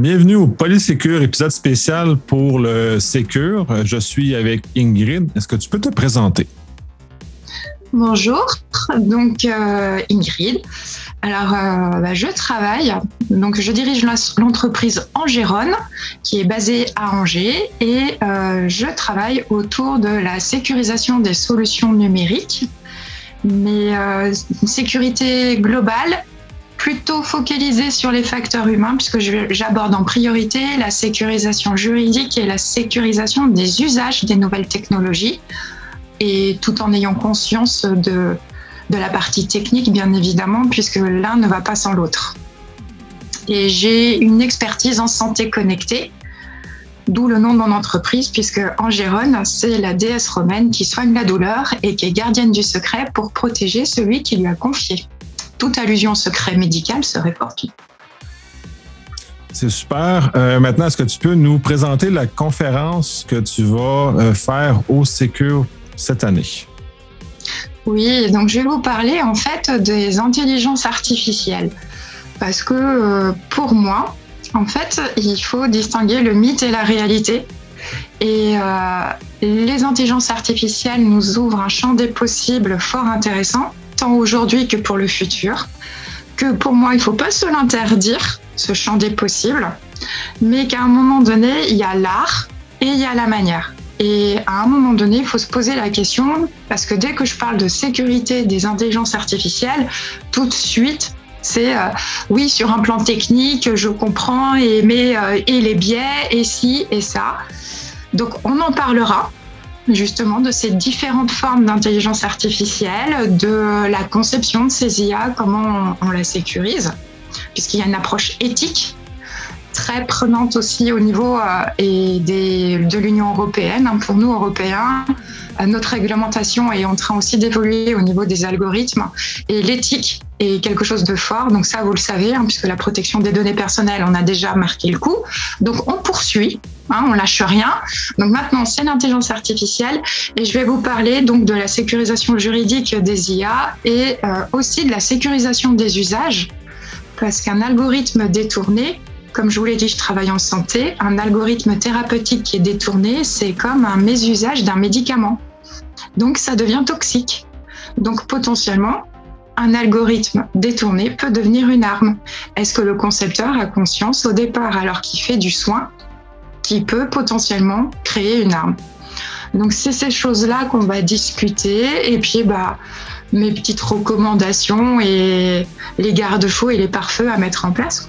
Bienvenue au Polysécure, épisode spécial pour le Sécure. Je suis avec Ingrid. Est-ce que tu peux te présenter? Bonjour, donc euh, Ingrid. Alors, euh, bah, je travaille, donc je dirige l'entreprise Angéron, qui est basée à Angers, et euh, je travaille autour de la sécurisation des solutions numériques, mais une sécurité globale plutôt focalisé sur les facteurs humains, puisque j'aborde en priorité la sécurisation juridique et la sécurisation des usages des nouvelles technologies, et tout en ayant conscience de, de la partie technique, bien évidemment, puisque l'un ne va pas sans l'autre. Et j'ai une expertise en santé connectée, d'où le nom de mon entreprise, puisque Angérone, c'est la déesse romaine qui soigne la douleur et qui est gardienne du secret pour protéger celui qui lui a confié toute allusion au secret médical serait fortuite. C'est super. Euh, maintenant, est-ce que tu peux nous présenter la conférence que tu vas euh, faire au Secure cette année? Oui, donc je vais vous parler en fait des intelligences artificielles. Parce que euh, pour moi, en fait, il faut distinguer le mythe et la réalité. Et les intelligences artificielles nous ouvrent un champ des possibles fort intéressant aujourd'hui que pour le futur, que pour moi, il ne faut pas se l'interdire, ce champ des possibles, mais qu'à un moment donné, il y a l'art et il y a la manière. Et à un moment donné, il faut se poser la question, parce que dès que je parle de sécurité des intelligences artificielles, tout de suite, c'est euh, oui, sur un plan technique, je comprends, et, mais, euh, et les biais, et ci, et ça. Donc on en parlera, justement de ces différentes formes d'intelligence artificielle, de la conception de ces IA, comment on, la sécurise, puisqu'il y a une approche éthique très prenante aussi au niveau euh, et de l'Union européenne. Hein, pour nous, Européens, euh, notre réglementation est en train aussi d'évoluer au niveau des algorithmes et l'éthique est quelque chose de fort. Donc ça, vous le savez, hein, puisque la protection des données personnelles, on a déjà marqué le coup. Donc on poursuit Hein, on lâche rien. Donc maintenant, c'est l'intelligence artificielle et je vais vous parler donc de la sécurisation juridique des IA et euh, aussi de la sécurisation des usages parce qu'un algorithme détourné, comme je vous l'ai dit, je travaille en santé, un algorithme thérapeutique qui est détourné, c'est comme un mésusage d'un médicament. Donc ça devient toxique. Donc potentiellement, un algorithme détourné peut devenir une arme. Est-ce que le concepteur a conscience au départ, alors qu'il fait du soin, qui peut potentiellement créer une arme. Donc c'est ces choses-là qu'on va discuter et puis bah mes petites recommandations et les garde-fous et les pare-feux à mettre en place.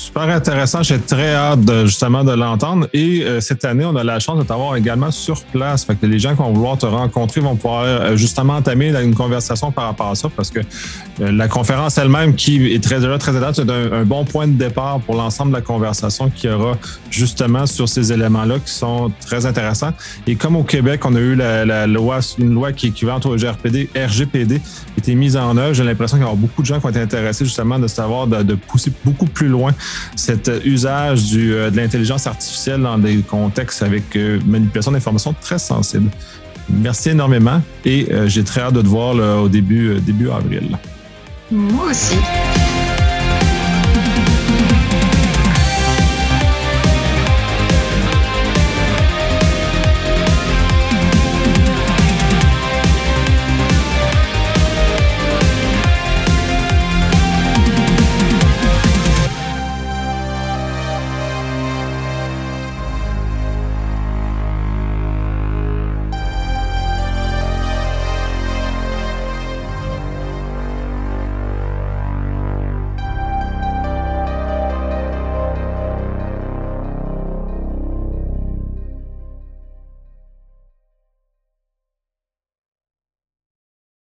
Super intéressant. J'ai très hâte justement de l'entendre. Et euh, cette année, on a la chance de t'avoir également sur place. Fait que les gens qui vont vouloir te rencontrer vont pouvoir euh, justement entamer une conversation par rapport à ça parce que euh, la conférence elle-même, qui est très, déjà très c'est un, bon point de départ pour l'ensemble de la conversation qui aura justement sur ces éléments-là qui sont très intéressants. Et comme au Québec, on a eu la, loi, une loi qui est équivalente au GRPD, RGPD, été mise en œuvre, j'ai l'impression qu'il y aura beaucoup de gens qui ont été intéressés justement de savoir de, pousser beaucoup plus loin cet usage du, euh, de l'intelligence artificielle dans des contextes avec euh, manipulation d'informations très sensibles. Merci énormément et euh, j'ai très hâte de te voir au début, début avril. Moi aussi.